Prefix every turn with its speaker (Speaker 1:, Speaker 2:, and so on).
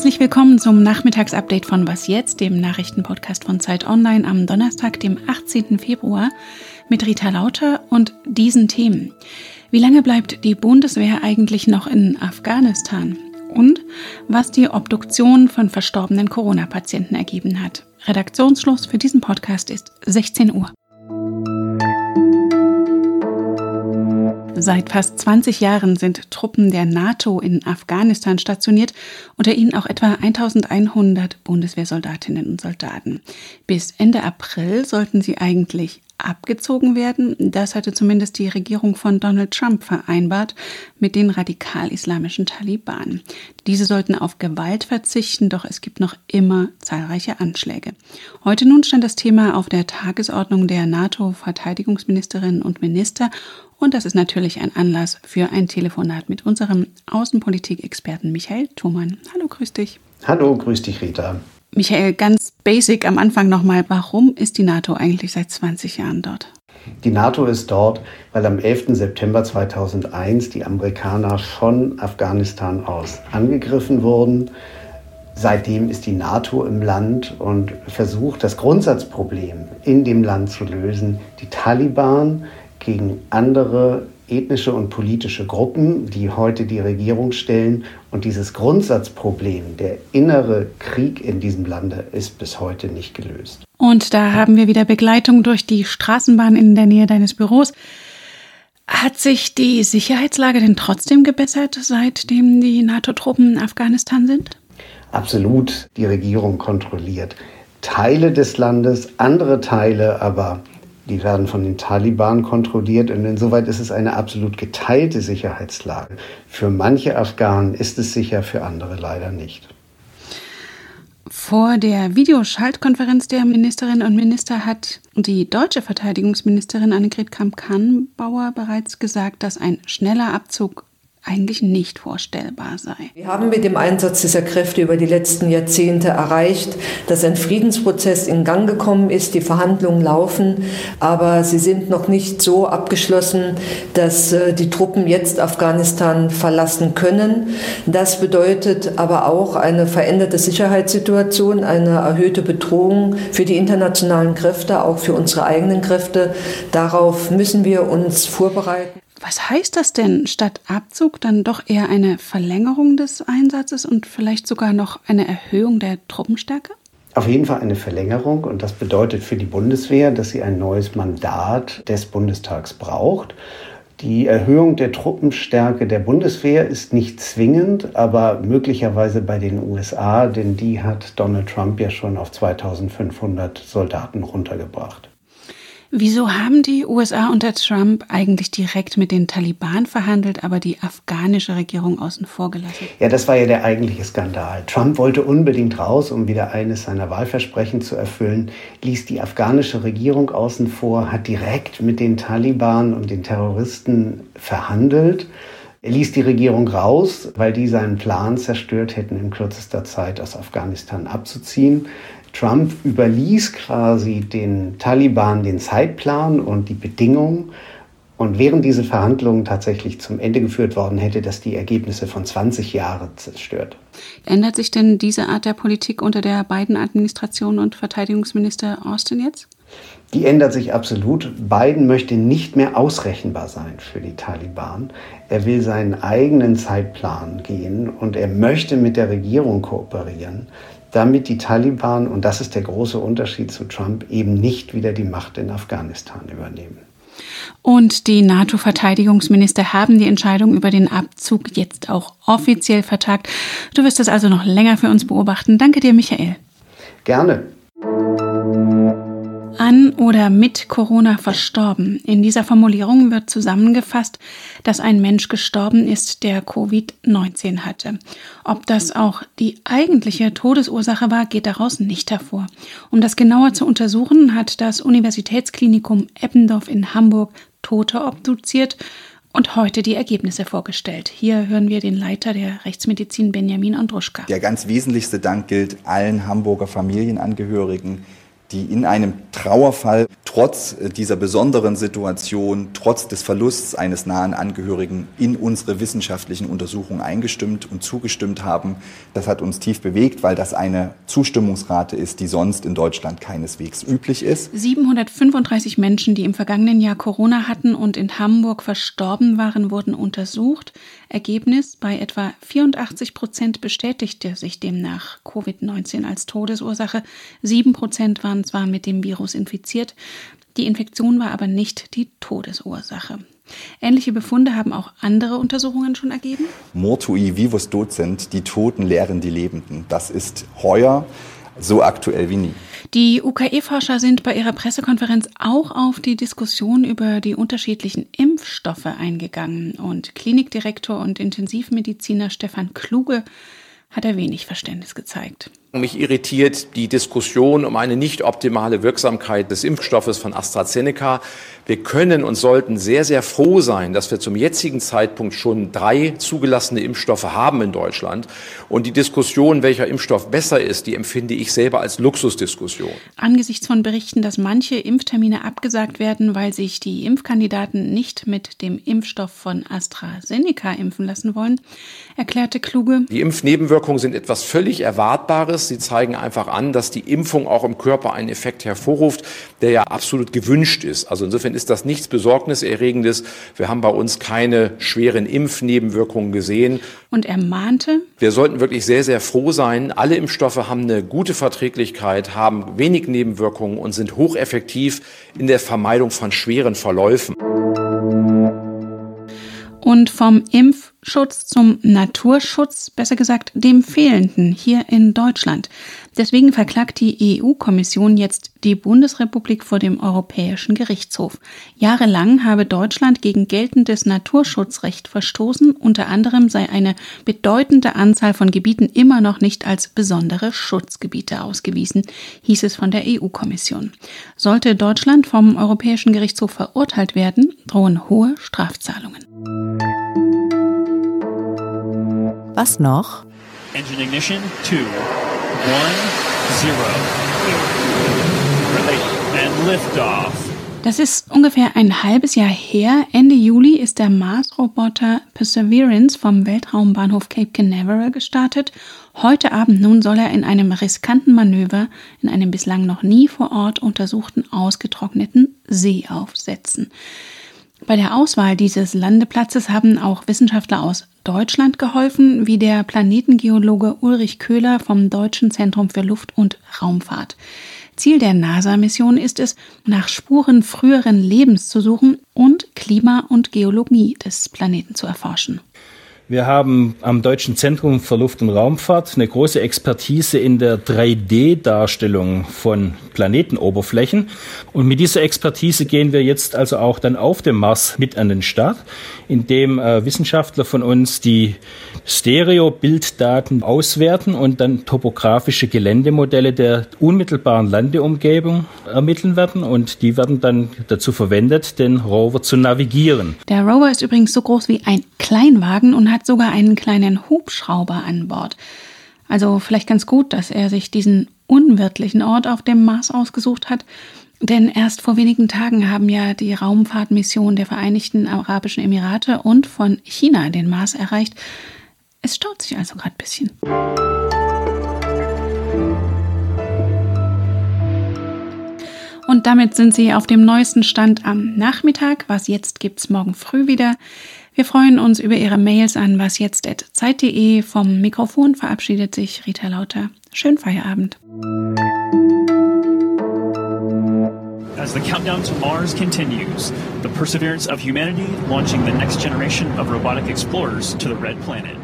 Speaker 1: Herzlich willkommen zum Nachmittagsupdate von Was jetzt, dem Nachrichtenpodcast von Zeit Online am Donnerstag, dem 18. Februar mit Rita Lauter und diesen Themen. Wie lange bleibt die Bundeswehr eigentlich noch in Afghanistan? Und was die Obduktion von verstorbenen Corona-Patienten ergeben hat. Redaktionsschluss für diesen Podcast ist 16 Uhr. Seit fast 20 Jahren sind Truppen der NATO in Afghanistan stationiert, unter ihnen auch etwa 1100 Bundeswehrsoldatinnen und Soldaten. Bis Ende April sollten sie eigentlich abgezogen werden. Das hatte zumindest die Regierung von Donald Trump vereinbart mit den radikal-islamischen Taliban. Diese sollten auf Gewalt verzichten, doch es gibt noch immer zahlreiche Anschläge. Heute nun stand das Thema auf der Tagesordnung der NATO-Verteidigungsministerinnen und Minister und das ist natürlich ein Anlass für ein Telefonat mit unserem Außenpolitik-Experten Michael Thumann. Hallo, grüß dich.
Speaker 2: Hallo, grüß dich, Rita.
Speaker 1: Michael, ganz basic am Anfang nochmal, warum ist die NATO eigentlich seit 20 Jahren dort?
Speaker 2: Die NATO ist dort, weil am 11. September 2001 die Amerikaner von Afghanistan aus angegriffen wurden. Seitdem ist die NATO im Land und versucht, das Grundsatzproblem in dem Land zu lösen. Die Taliban gegen andere ethnische und politische Gruppen, die heute die Regierung stellen. Und dieses Grundsatzproblem, der innere Krieg in diesem Lande, ist bis heute nicht gelöst.
Speaker 1: Und da haben wir wieder Begleitung durch die Straßenbahn in der Nähe deines Büros. Hat sich die Sicherheitslage denn trotzdem gebessert, seitdem die NATO-Truppen in Afghanistan sind?
Speaker 2: Absolut. Die Regierung kontrolliert Teile des Landes, andere Teile aber die werden von den Taliban kontrolliert und insoweit ist es eine absolut geteilte Sicherheitslage. Für manche Afghanen ist es sicher, für andere leider nicht.
Speaker 1: Vor der Videoschaltkonferenz der Ministerinnen und Minister hat die deutsche Verteidigungsministerin Annegret Kramp-Karrenbauer bereits gesagt, dass ein schneller Abzug eigentlich nicht vorstellbar sei.
Speaker 3: Wir haben mit dem Einsatz dieser Kräfte über die letzten Jahrzehnte erreicht, dass ein Friedensprozess in Gang gekommen ist, die Verhandlungen laufen, aber sie sind noch nicht so abgeschlossen, dass äh, die Truppen jetzt Afghanistan verlassen können. Das bedeutet aber auch eine veränderte Sicherheitssituation, eine erhöhte Bedrohung für die internationalen Kräfte, auch für unsere eigenen Kräfte. Darauf müssen wir uns vorbereiten.
Speaker 1: Was heißt das denn? Statt Abzug dann doch eher eine Verlängerung des Einsatzes und vielleicht sogar noch eine Erhöhung der Truppenstärke?
Speaker 2: Auf jeden Fall eine Verlängerung und das bedeutet für die Bundeswehr, dass sie ein neues Mandat des Bundestags braucht. Die Erhöhung der Truppenstärke der Bundeswehr ist nicht zwingend, aber möglicherweise bei den USA, denn die hat Donald Trump ja schon auf 2500 Soldaten runtergebracht.
Speaker 1: Wieso haben die USA unter Trump eigentlich direkt mit den Taliban verhandelt, aber die afghanische Regierung außen vor gelassen?
Speaker 2: Ja, das war ja der eigentliche Skandal. Trump wollte unbedingt raus, um wieder eines seiner Wahlversprechen zu erfüllen, ließ die afghanische Regierung außen vor, hat direkt mit den Taliban und den Terroristen verhandelt. Er ließ die Regierung raus, weil die seinen Plan zerstört hätten, in kürzester Zeit aus Afghanistan abzuziehen. Trump überließ quasi den Taliban den Zeitplan und die Bedingungen. Und wären diese Verhandlungen tatsächlich zum Ende geführt worden, hätte das die Ergebnisse von 20 Jahren zerstört.
Speaker 1: Ändert sich denn diese Art der Politik unter der beiden Administration und Verteidigungsminister Austin jetzt?
Speaker 2: Die ändert sich absolut. Biden möchte nicht mehr ausrechenbar sein für die Taliban. Er will seinen eigenen Zeitplan gehen und er möchte mit der Regierung kooperieren damit die Taliban, und das ist der große Unterschied zu Trump, eben nicht wieder die Macht in Afghanistan übernehmen.
Speaker 1: Und die NATO-Verteidigungsminister haben die Entscheidung über den Abzug jetzt auch offiziell vertagt. Du wirst das also noch länger für uns beobachten. Danke dir, Michael.
Speaker 2: Gerne
Speaker 1: an oder mit Corona verstorben. In dieser Formulierung wird zusammengefasst, dass ein Mensch gestorben ist, der Covid-19 hatte. Ob das auch die eigentliche Todesursache war, geht daraus nicht hervor. Um das genauer zu untersuchen, hat das Universitätsklinikum Eppendorf in Hamburg Tote obduziert und heute die Ergebnisse vorgestellt. Hier hören wir den Leiter der Rechtsmedizin Benjamin Andruschka.
Speaker 4: Der ganz wesentlichste Dank gilt allen Hamburger Familienangehörigen, die in einem Trauerfall trotz äh, dieser besonderen Situation, trotz des Verlusts eines nahen Angehörigen in unsere wissenschaftlichen Untersuchungen eingestimmt und zugestimmt haben. Das hat uns tief bewegt, weil das eine Zustimmungsrate ist, die sonst in Deutschland keineswegs üblich ist.
Speaker 1: 735 Menschen, die im vergangenen Jahr Corona hatten und in Hamburg verstorben waren, wurden untersucht. Ergebnis bei etwa 84 Prozent bestätigte sich demnach Covid-19 als Todesursache. Sieben Prozent waren zwar mit dem Virus infiziert, die Infektion war aber nicht die Todesursache. Ähnliche Befunde haben auch andere Untersuchungen schon ergeben.
Speaker 4: Mortui vivus docent, die Toten lehren die Lebenden. Das ist heuer so aktuell wie nie.
Speaker 1: Die UKE-Forscher sind bei ihrer Pressekonferenz auch auf die Diskussion über die unterschiedlichen Impfstoffe eingegangen und Klinikdirektor und Intensivmediziner Stefan Kluge hat er wenig Verständnis gezeigt.
Speaker 5: Mich irritiert die Diskussion um eine nicht optimale Wirksamkeit des Impfstoffes von AstraZeneca. Wir können und sollten sehr, sehr froh sein, dass wir zum jetzigen Zeitpunkt schon drei zugelassene Impfstoffe haben in Deutschland. Und die Diskussion, welcher Impfstoff besser ist, die empfinde ich selber als Luxusdiskussion.
Speaker 1: Angesichts von Berichten, dass manche Impftermine abgesagt werden, weil sich die Impfkandidaten nicht mit dem Impfstoff von AstraZeneca impfen lassen wollen, erklärte Kluge.
Speaker 5: Die Impfnebenwirkungen sind etwas völlig Erwartbares. Sie zeigen einfach an, dass die Impfung auch im Körper einen Effekt hervorruft, der ja absolut gewünscht ist. Also insofern ist das nichts Besorgniserregendes. Wir haben bei uns keine schweren Impfnebenwirkungen gesehen.
Speaker 1: Und er mahnte,
Speaker 5: wir sollten wirklich sehr, sehr froh sein. Alle Impfstoffe haben eine gute Verträglichkeit, haben wenig Nebenwirkungen und sind hocheffektiv in der Vermeidung von schweren Verläufen.
Speaker 1: Und vom Impfschutz zum Naturschutz, besser gesagt dem fehlenden hier in Deutschland. Deswegen verklagt die EU-Kommission jetzt die Bundesrepublik vor dem Europäischen Gerichtshof. Jahrelang habe Deutschland gegen geltendes Naturschutzrecht verstoßen. Unter anderem sei eine bedeutende Anzahl von Gebieten immer noch nicht als besondere Schutzgebiete ausgewiesen, hieß es von der EU-Kommission. Sollte Deutschland vom Europäischen Gerichtshof verurteilt werden, drohen hohe Strafzahlungen.
Speaker 6: Was noch?
Speaker 7: Engine ignition, two. One, zero. And liftoff.
Speaker 1: Das ist ungefähr ein halbes Jahr her. Ende Juli ist der Mars-Roboter Perseverance vom Weltraumbahnhof Cape Canaveral gestartet. Heute Abend nun soll er in einem riskanten Manöver in einem bislang noch nie vor Ort untersuchten ausgetrockneten See aufsetzen. Bei der Auswahl dieses Landeplatzes haben auch Wissenschaftler aus Deutschland geholfen, wie der Planetengeologe Ulrich Köhler vom Deutschen Zentrum für Luft- und Raumfahrt. Ziel der NASA-Mission ist es, nach Spuren früheren Lebens zu suchen und Klima und Geologie des Planeten zu erforschen.
Speaker 8: Wir haben am Deutschen Zentrum für Luft- und Raumfahrt eine große Expertise in der 3D-Darstellung von Planetenoberflächen. Und mit dieser Expertise gehen wir jetzt also auch dann auf dem Mars mit an den Start, indem äh, Wissenschaftler von uns die Stereo-Bilddaten auswerten und dann topografische Geländemodelle der unmittelbaren Landeumgebung ermitteln werden. Und die werden dann dazu verwendet, den Rover zu navigieren.
Speaker 1: Der Rover ist übrigens so groß wie ein Kleinwagen und hat hat sogar einen kleinen Hubschrauber an Bord. Also vielleicht ganz gut, dass er sich diesen unwirtlichen Ort auf dem Mars ausgesucht hat, denn erst vor wenigen Tagen haben ja die Raumfahrtmission der Vereinigten Arabischen Emirate und von China den Mars erreicht. Es staut sich also gerade ein bisschen. Und damit sind Sie auf dem neuesten Stand am Nachmittag. Was jetzt gibt's morgen früh wieder. Wir freuen uns über Ihre Mails an wasjetzt.zeit.de. Vom Mikrofon verabschiedet sich Rita Lauter. Schönen Feierabend.
Speaker 7: As the countdown to Mars continues, the perseverance of humanity launching the next generation of robotic explorers to the red planet.